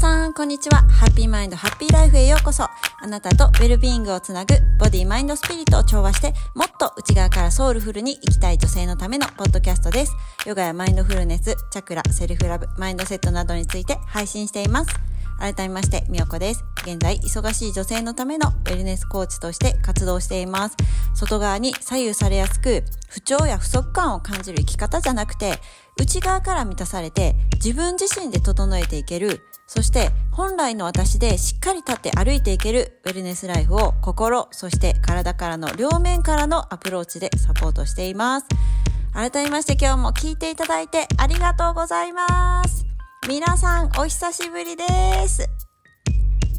さん、こんにちは。ハッピーマインド、ハッピーライフへようこそ。あなたとウェルビーイングをつなぐ、ボディ、マインド、スピリットを調和して、もっと内側からソウルフルに生きたい女性のためのポッドキャストです。ヨガやマインドフルネス、チャクラ、セルフラブ、マインドセットなどについて配信しています。改めまして、みよこです。現在、忙しい女性のためのウェルネスコーチとして活動しています。外側に左右されやすく、不調や不足感を感じる生き方じゃなくて、内側から満たされて、自分自身で整えていける、そして本来の私でしっかり立って歩いていけるウェルネスライフを心、そして体からの両面からのアプローチでサポートしています。改めまして今日も聞いていただいてありがとうございます。皆さんお久しぶりです。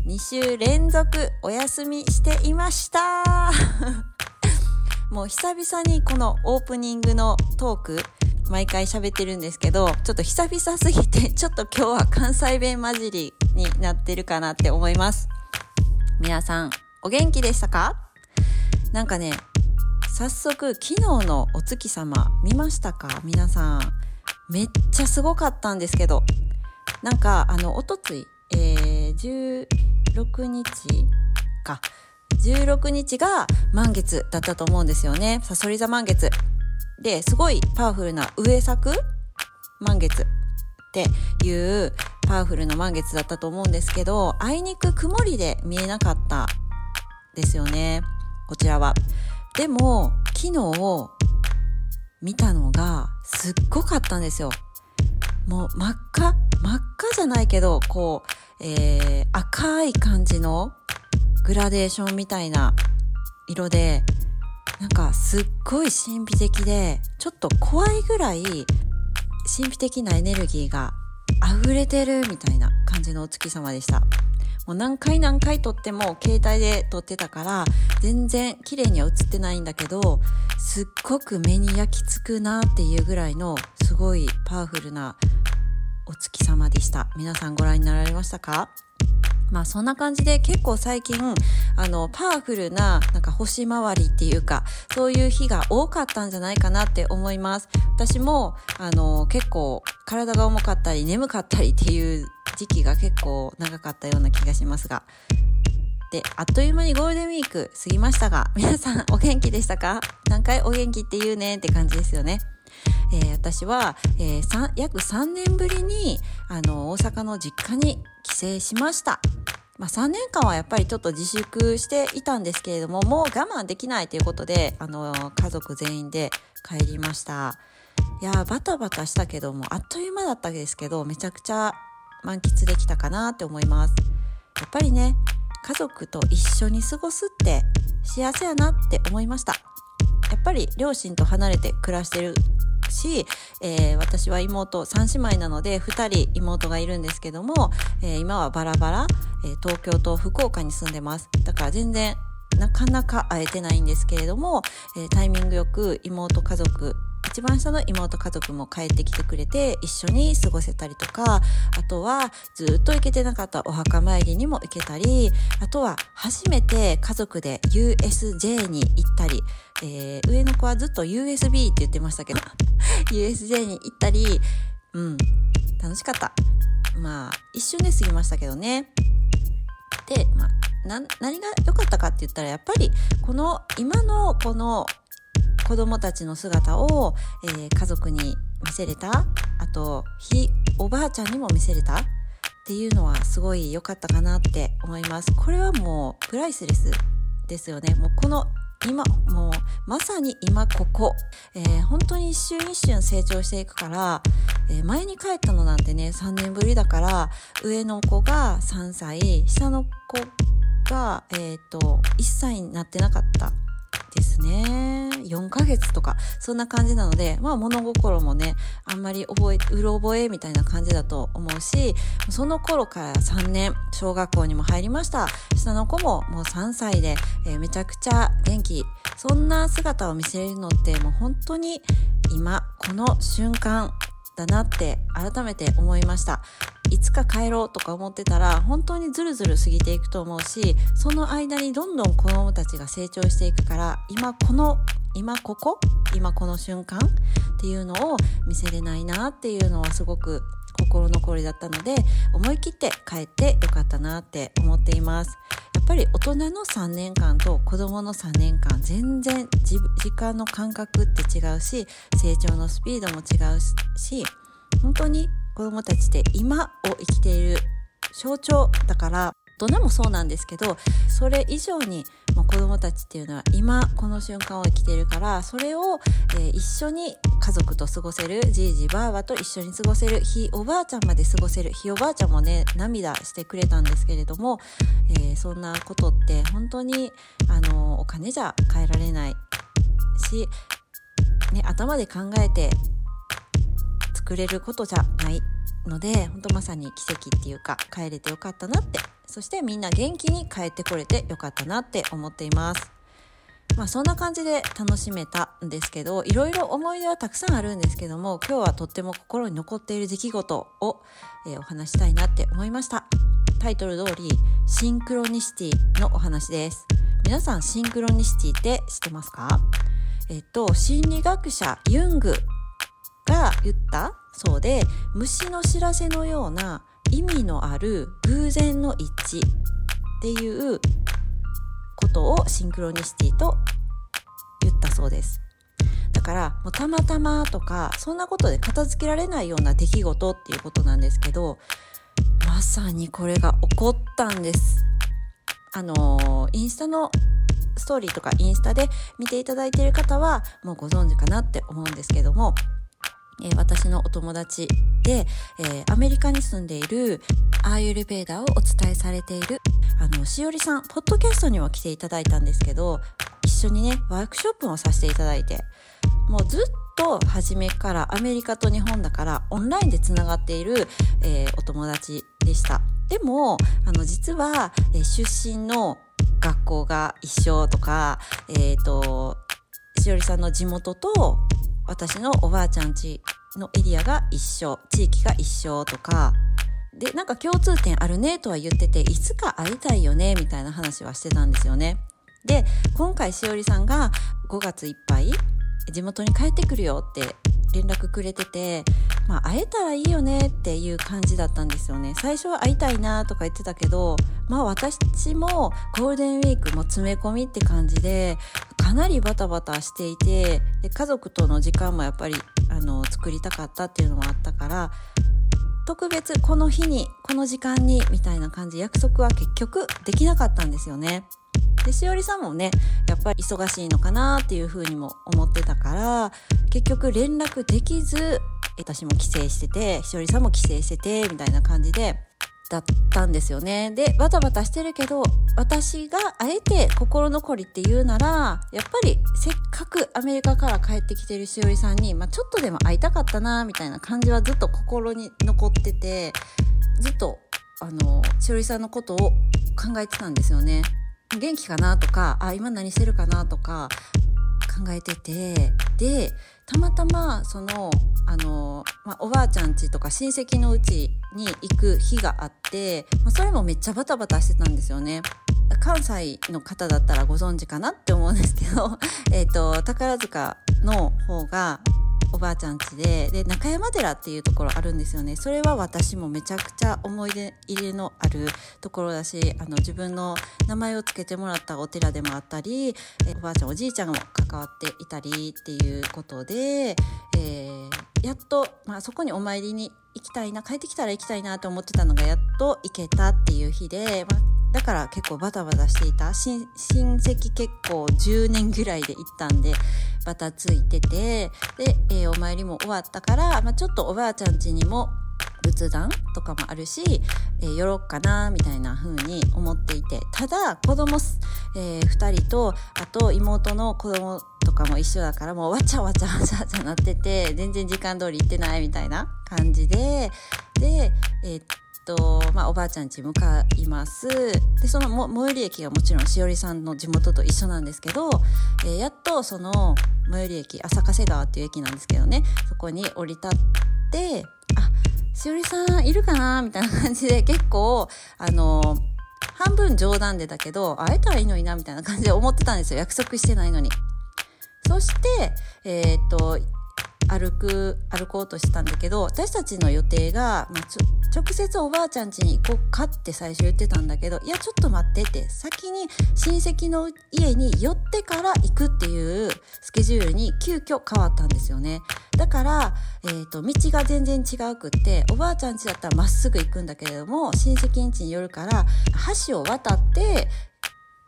2週連続お休みしていました。もう久々にこのオープニングのトーク、毎回喋ってるんですけど、ちょっと久々すぎて、ちょっと今日は関西弁混じりになってるかなって思います。皆さん、お元気でしたか？なんかね、早速昨日のお月様見ましたか？皆さん。めっちゃすごかったんですけど、なんか、あの、おとつい、えー、16日か。16日が満月だったと思うんですよね。さそり座満月。で、すごいパワフルな上作満月っていうパワフルな満月だったと思うんですけど、あいにく曇りで見えなかったですよね。こちらは。でも、昨日見たのがすっごかったんですよ。もう真っ赤真っ赤じゃないけど、こう、えー、赤い感じのグラデーションみたいな色で、なんかすっごい神秘的で、ちょっと怖いぐらい神秘的なエネルギーが溢れてるみたいな感じのお月様でした。もう何回何回撮っても携帯で撮ってたから全然綺麗には映ってないんだけどすっごく目に焼き付くなっていうぐらいのすごいパワフルなお月様でした。皆さんご覧になられましたか？まあそんな感じで結構最近、あの、パワフルな、なんか星回りっていうか、そういう日が多かったんじゃないかなって思います。私も、あの、結構体が重かったり眠かったりっていう時期が結構長かったような気がしますが。で、あっという間にゴールデンウィーク過ぎましたが、皆さんお元気でしたか？何回お元気って言うねって感じですよね。えー、私は、えー、約3年ぶりにあの大阪の実家に帰省しました。まあ、3年間はやっぱりちょっと自粛していたんですけれどももう我慢できないということであの家族全員で帰りました。いやバタバタしたけどもあっという間だったんですけどめちゃくちゃ満喫できたかなって思います。やっぱりね家族と一緒に過ごすって幸せやなって思いました。っぱり両親と離れて暮らしてるし、えー、私は妹3姉妹なので2人妹がいるんですけども、えー、今はバラバラ、えー、東京と福岡に住んでます。だから全然なかなか会えてないんですけれども、えタイミングよく妹家族一番下の妹家族も帰ってきてくれて一緒に過ごせたりとかあとはずっと行けてなかったお墓参りにも行けたりあとは初めて家族で USJ に行ったり、えー、上の子はずっと USB って言ってましたけど USJ に行ったりうん楽しかった。まあ一瞬で過ぎましたけどね。で、まあ、何が良かったかって言ったらやっぱりこの今のこの子供たちの姿を、えー、家族に見せれた。あとひおばあちゃんにも見せれた。っていうのはすごい良かったかなって思います。これはもうプライスレスですよね。もうこの今もうまさに今ここ、えー、本当に一瞬一瞬成長していくから、えー、前に帰ったのなんてね3年ぶりだから上の子が3歳下の子が、えー、と1歳になってなかった。ですね。4ヶ月とか、そんな感じなので、まあ物心もね、あんまり覚え、うろ覚えみたいな感じだと思うし、その頃から3年、小学校にも入りました。下の子ももう3歳で、えー、めちゃくちゃ元気。そんな姿を見せるのってもう本当に今、この瞬間だなって改めて思いました。いつか帰ろうとか思ってたら本当にずるずる過ぎていくと思うしその間にどんどん子供たちが成長していくから今この今ここ今この瞬間っていうのを見せれないなっていうのはすごく心残りだったので思い切って帰ってよかったなって思っています。やっぱり大人の3年間と子供の3年間全然時間の感覚って違うし成長のスピードも違うし本当に子供たちって今を生きている象徴だから大人もそうなんですけどそれ以上にもう子供たちっていうのは今この瞬間を生きているからそれを、えー、一緒に家族と過ごせるじいじばあばと一緒に過ごせるひおばあちゃんまで過ごせるひおばあちゃんもね涙してくれたんですけれども、えー、そんなことって本当にあのお金じゃ変えられないし、ね、頭で考えて作れることじゃないので本当まさに奇跡っていうか帰れてよかったなって。そしてみんな元気に帰ってこれてよかったなって思っています。まあそんな感じで楽しめたんですけどいろいろ思い出はたくさんあるんですけども今日はとっても心に残っている出来事を、えー、お話したいなって思いました。タイトル通りシンクロニシティのお話です。皆さんシンクロニシティって知ってますか？えっと心理学者ユングが言ったそうで虫の知らせのような意味のある偶然の一致っていうことをシンクロニシティと言ったそうです。だからもうたまたまとかそんなことで片付けられないような出来事っていうことなんですけどまさにこれが起こったんです。あのインスタのストーリーとかインスタで見ていただいている方はもうご存知かなって思うんですけどもえー、私のお友達で、えー、アメリカに住んでいるアーユルベーダーをお伝えされている、あの、しおりさん、ポッドキャストには来ていただいたんですけど、一緒にね、ワークショップをさせていただいて、もうずっと初めからアメリカと日本だからオンラインでつながっている、えー、お友達でした。でも、あの、実は、えー、出身の学校が一緒とか、えっ、ー、と、しおりさんの地元と私のおばあちゃん家のエリアが一緒地域が一緒とかでなんか共通点あるねとは言ってていつか会いたいよねみたいな話はしてたんですよね。で今回しおりさんが5月いっぱい地元に帰ってくるよって連絡くれてて、まあ、会えたらいいよねっていう感じだったんですよね最初は会いたいなとか言ってたけどまあ私もゴールデンウィークも詰め込みって感じでかなりバタバタしていてで家族との時間もやっぱりあの作りたかったっていうのもあったから特別この日にこの時間にみたいな感じ約束は結局できなかったんですよね。でしおりさんもねやっぱり忙しいのかなっていうふうにも思ってたから結局連絡できず私も帰省しててしおりさんも帰省しててみたいな感じでだったんですよね。で、バタバタしてるけど、私があえて心残りって言うなら、やっぱりせっかくアメリカから帰ってきてるしおりさんに、まあ、ちょっとでも会いたかったな、みたいな感じはずっと心に残ってて、ずっと、あの、しおりさんのことを考えてたんですよね。元気かなとか、あ、今何してるかなとか、考えててでたまたまそのあの、まあ、おばあちゃん家とか親戚のうちに行く日があって、まあ、それもめっちゃバタバタしてたんですよね。関西の方だったらご存知かなって思うんですけど、えっ、と、宝塚の方がおばあちゃん家でで中山寺っていうところあるんですよね。それは私もめちゃくちゃ思い出入れのあるところだしあの自分の名前を付けてもらったお寺でもあったりえおばあちゃんおじいちゃんも関わっていたりっていうことで、えー、やっと、まあ、そこにお参りに行きたいな帰ってきたら行きたいなと思ってたのがやっと行けたっていう日で、まあだから結構バタバタしていた。親戚結構10年ぐらいで行ったんでバタついてて。で、えー、お参りも終わったから、まあ、ちょっとおばあちゃん家にも仏壇とかもあるし、えー、寄ろっかなみたいな風に思っていて。ただ子供、えー、2人とあと妹の子供とかも一緒だからもうわちゃわちゃわちゃわちゃなってて全然時間通り行ってないみたいな感じで。で、えー、と、まあ、おばあちゃん家向かいます。で、その最寄り駅がもちろんしおりさんの地元と一緒なんですけど、えー、やっとその最寄り駅、浅ヶ瀬川っていう駅なんですけどね、そこに降り立って、あ、しおりさんいるかなみたいな感じで結構、あの半分冗談でだけど、会えたらいいのになみたいな感じで思ってたんですよ。約束してないのに。そしてえっ、と歩く歩こうとしたんだけど私たちの予定が、まあ、直接おばあちゃん家に行こうかって最初言ってたんだけどいやちょっと待ってって先に親戚の家に寄ってから行くっていうスケジュールに急遽変わったんですよね。だから、えーと、道が全然違うくっておばあちゃん家だったらまっすぐ行くんだけれども親戚ん家に寄るから橋を渡って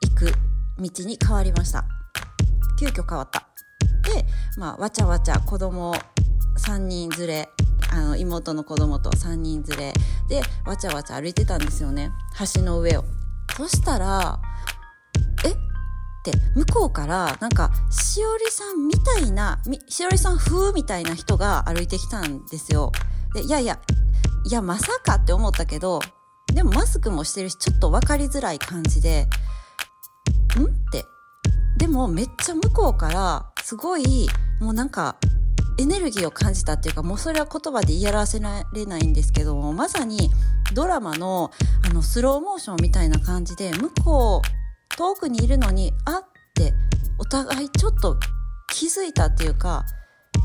行く道に変わりました。急遽変わった。で、まあ、わちゃわちゃ子供3人連れあの妹の子供と3人連れでわちゃわちゃ歩いてたんですよね。橋の上を。そしたらえ？って向こうからなんかしおりさんみたいなしおりさん風みたいな人が歩いてきたんですよ。でいやいやいやまさかって思ったけどでもマスクもしてるしちょっと分かりづらい感じでん？ってでもめっちゃ向こうからすごいもうなんかエネルギーを感じたっていうかもうそれは言葉で言い表せられないんですけどもまさにドラマのあのスローモーションみたいな感じで向こう遠くにいるのにあってお互いちょっと気づいたっていうか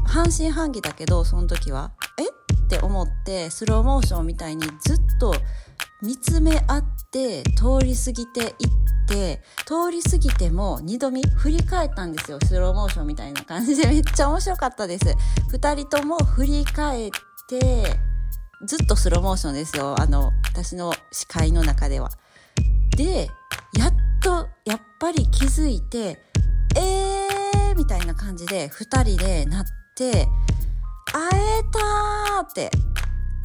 半信半疑だけどその時はえって思ってスローモーションみたいにずっと見つめ合って通り過ぎていって通り過ぎても二度見振り返ったんですよ。スローモーションみたいな感じで。めっちゃ面白かったです。二人とも振り返ってずっとスローモーションですよ。あの私の視界の中では。でやっとやっぱり気づいてえーみたいな感じで二人でなって会えたーって。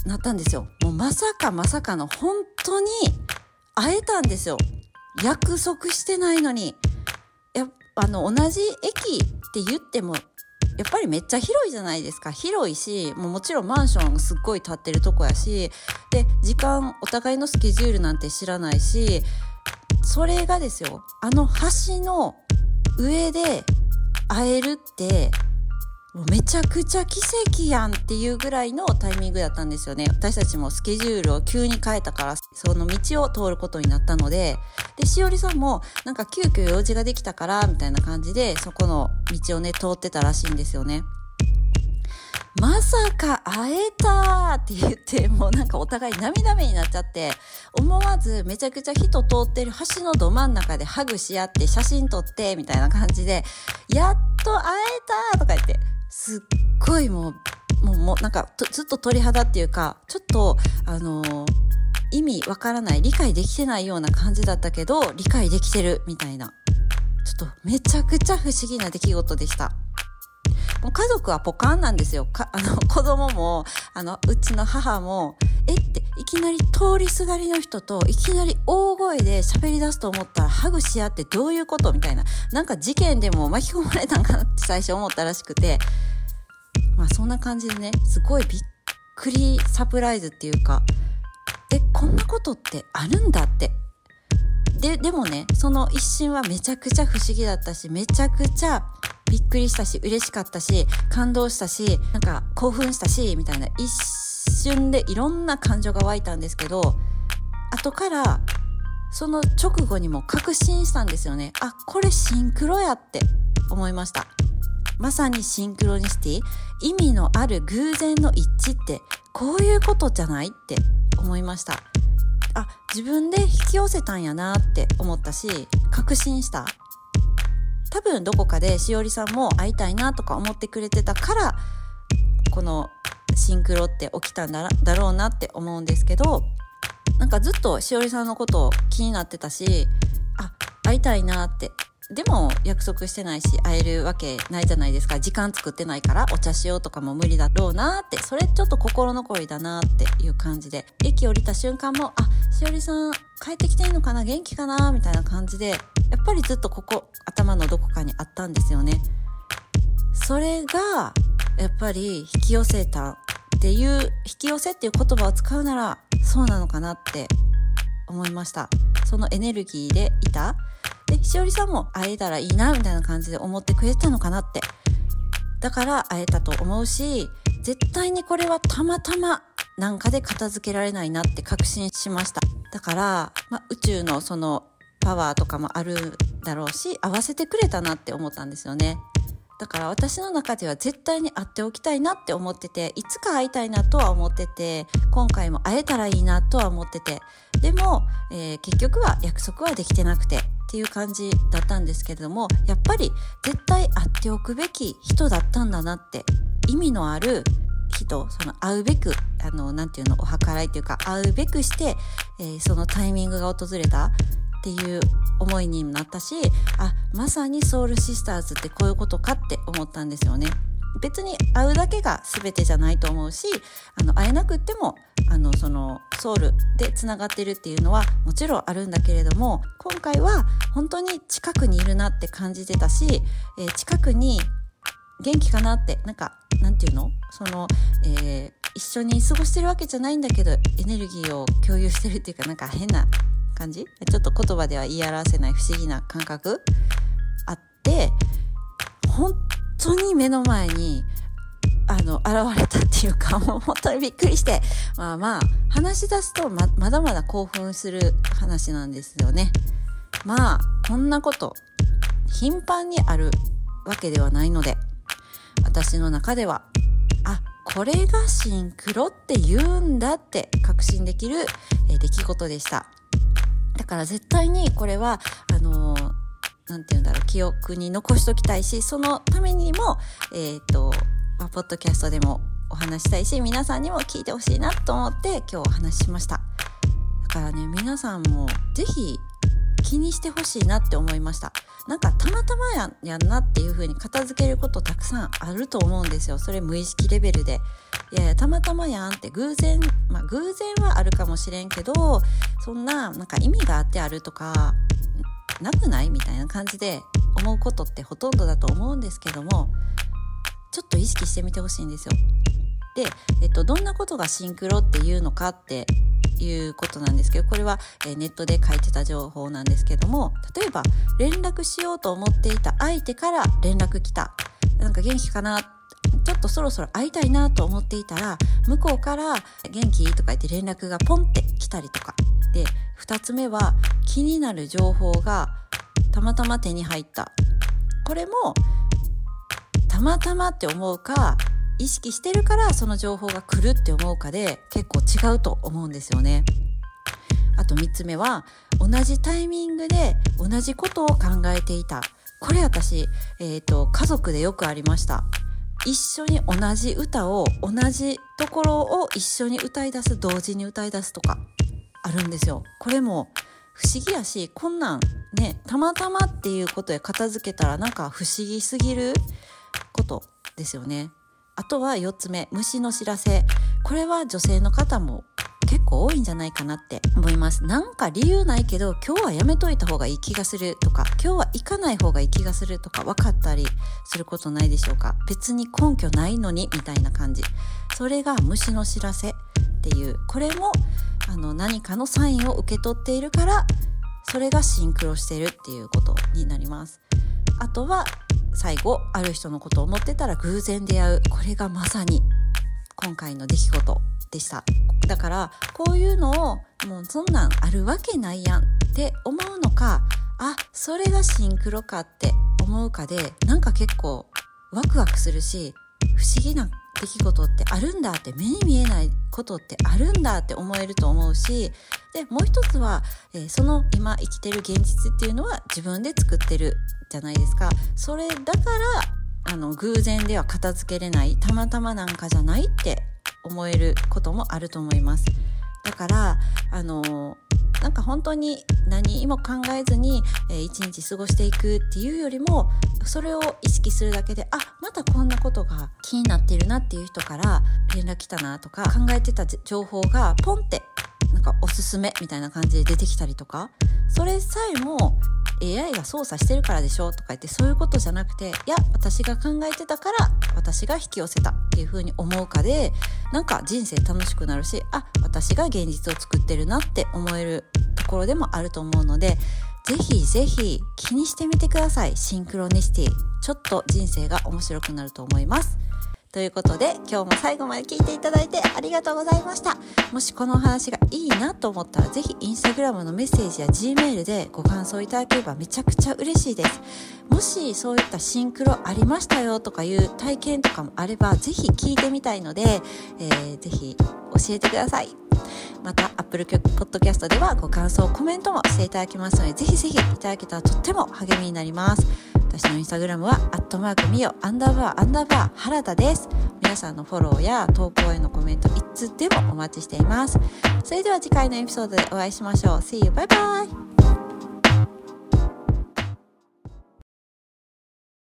なったんですよ。もうまさかまさかの本当に会えたんですよ。約束してないのに。やあの、同じ駅って言っても、やっぱりめっちゃ広いじゃないですか。広いし、もうもちろんマンションすっごい建ってるとこやし、で、時間、お互いのスケジュールなんて知らないし、それがですよ、あの橋の上で会えるって、もうめちゃくちゃ奇跡やんっていうぐらいのタイミングだったんですよね。私たちもスケジュールを急に変えたから、その道を通ることになったので、で、しおりさんもなんか急遽用事ができたから、みたいな感じで、そこの道をね、通ってたらしいんですよね。まさか会えたって言って、もうなんかお互い涙目になっちゃって、思わずめちゃくちゃ人通ってる橋のど真ん中でハグし合って写真撮って、みたいな感じで、やっと会えたとか言って、すっごいもう、もう、もうなんかずっと鳥肌っていうか、ちょっと、あのー、意味わからない、理解できてないような感じだったけど、理解できてるみたいな。ちょっとめちゃくちゃ不思議な出来事でした。もう家族はポカンなんですよ。か、あの、子供も、あの、うちの母も、えって、いきなり通りすがりの人と、いきなり大声で喋り出すと思ったら、ハグし合ってどういうことみたいな。なんか事件でも巻き込まれたんかなって最初思ったらしくて、まあそんな感じでね、すごいびっくりサプライズっていうか、え、こんなことってあるんだってで、でもね、その一瞬はめちゃくちゃ不思議だったし、めちゃくちゃびっくりしたし、嬉しかったし、感動したし、なんか興奮したし、みたいな一瞬でいろんな感情が湧いたんですけど、後からその直後にも確信したんですよね。あ、これシンクロやって思いました。まさにシンクロニシティ、意味のある偶然の一致ってこういうことじゃないって思いました。あ自分で引き寄せたんやなって思ったし確信した多分どこかでしおりさんも会いたいなとか思ってくれてたからこのシンクロって起きたんだだろうなって思うんですけどなんかずっとしおりさんのこと気になってたしあ会いたいなって。でも約束してないし会えるわけないじゃないですか。時間作ってないからお茶しようとかも無理だろうなって。それちょっと心残りだなっていう感じで。駅降りた瞬間もあしおりさん帰ってきていいのかな？元気かな？みたいな感じでやっぱりずっとここ頭のどこかにあったんですよね。それがやっぱり引き寄せたっていう引き寄せっていう言葉を使うならそうなのかなって思いましたそのエネルギーでいたで、しおりさんも会えたらいいな、みたいな感じで思ってくれてたのかなって。だから会えたと思うし、絶対にこれはたまたまなんかで片付けられないなって確信しました。だから、ま、宇宙のそのパワーとかもあるだろうし、合わせてくれたなって思ったんですよね。だから私の中では絶対に会っておきたいなって思ってていつか会いたいなとは思ってて今回も会えたらいいなとは思ってて。でも、えー、結局は約束はできてなくてっていう感じだったんですけれどもやっぱり絶対会っておくべき人だったんだなって意味のある人その会うべくあのなていうのお計らいというか会うべくして、えー、そのタイミングが訪れたっていう思いになったしあまさにソウルシスターズってこういうことかって思ったんですよね。別に会うだけが全てじゃないと思うしあの会えなくってもあのそのソウルでつながってるっていうのはもちろんあるんだけれども今回は本当に近くにいるなって感じてたし、えー、近くに元気かなってなんかなんていうの？その、えー、一緒に過ごしてるわけじゃないんだけどエネルギーを共有してるっていうかなんか変な感じ？ちょっと言葉では言い表せない不思議な感覚？あって本当に目の前にあの現れたっていうか もう本当にびっくりしてまあまあ話し出すとままだまだ興奮する話なんですよね。まあこんなこと頻繁にあるわけではないので私の中ではあこれがシンクロって言うんだって確信できる出来事でした。だから絶対にこれは、あのー、なんて言うんだろう、記憶に残しときたいし、そのためにも、えっ、ー、と、まあ、ポッドキャストでもお話したいし、皆さんにも聞いてほしいなと思って今日お話ししました。だからね、皆さんもぜひ気にしてほしいなって思いました。なんかたまたまややんなっていう風に片付けることたくさんあると思うんですよ。それ無意識レベルで。いやいや、たまたまやんって偶然、まあ偶然はあるかもしれんけど、そんななんか意味があってあるとか、なくないみたいな感じで思うことってほとんどだと思うんですけども、ちょっと意識してみてほしいんですよ。で、えっと、どんなことがシンクロっていうのかっていうことなんですけどこれは、えネットで書いてた情報なんですけども例えば連絡しようと思っていた相手から連絡来た。なんか元気かな？ちょっとそろそろ会いたいなと思っていたら向こうから「元気?」とか言って連絡がポンって来たりとか。で2つ目は気になる情報がたまたま手に入った。これもたまたまって思うか意識してるからその情報が来るって思うかで結構違うと思うんですよね。あと3つ目は同じタイミングで同じことを考えていた。これ私、えっ、ー、と、家族でよくありました。一緒に同じ歌を同じところを一緒に歌い出す同時に歌い出すとかあるんですよ。これも不思議やしこんなんねたまたまっていうことで片付けたらなんか不思議すぎることですよね。あとは4つ目虫の知らせ。これは女性の方も結構多いんじゃないかなって思います。なんか理由ないけど今日はやめといた方がいい気がするとか今日は行かない方がいい気がするとか分かったりすることないでしょうか。別に根拠ないのにみたいな感じ。それが虫の知らせっていう。これもあの何かのサインを受け取っているからそれがシンクロしてるっていうことになります。あとは最後ある人のことを思ってたら偶然出会う。これがまさに今回の出来事でした。だからこういうのをもうそんなんあるわけないやんって思うのかあそれがシンクロかって思うかでなんか結構ワクワクするし不思議な出来事ってあるんだって目に見えないことってあるんだって思えると思うしでもう一つは、えー、その今生きてる現実っていうのは自分で作ってるじゃないですか。それだからあの偶然では片付けれないたまたまなんかじゃないって思えることもあると思います。だからあのなんか本当に何も考えずに、えー、一日過ごしていくっていうよりもそれを意識するだけであまたこんなことが気になってるなっていう人から連絡来たなとか考えてた情報がポンってなんかおすすめみたいな感じで出てきたりとかそれさえも AI が操作してるからでしょとか言ってそういうことじゃなくていや私が考えてたから私が引き寄せたっていうふうに思うかでなんか人生楽しくなるしあ私が現実を作ってるなって思えるところでもあると思うのでぜひぜひ気にしてみてください。シンクロニシティ。ちょっと人生が面白くなると思います。ということで、今日も最後まで聞いていただいてありがとうございました。もしこのお話がいいなと思ったら、ぜひインスタグラムのメッセージや Gmail でご感想いただければめちゃくちゃ嬉しいです。もしそういったシンクロありましたよとかいう体験とかもあれば、ぜひ聞いてみたいので、えー、ぜひ教えてください。また Apple Podcast ではご感想コメントもしていただきますのでぜひぜひいただけたらとっても励みになります私のインスタグラムはアットマークミオアンダーバーアンダーバー原田です皆さんのフォローや投稿へのコメントいつでもお待ちしていますそれでは次回のエピソードでお会いしましょう See you! Bye bye!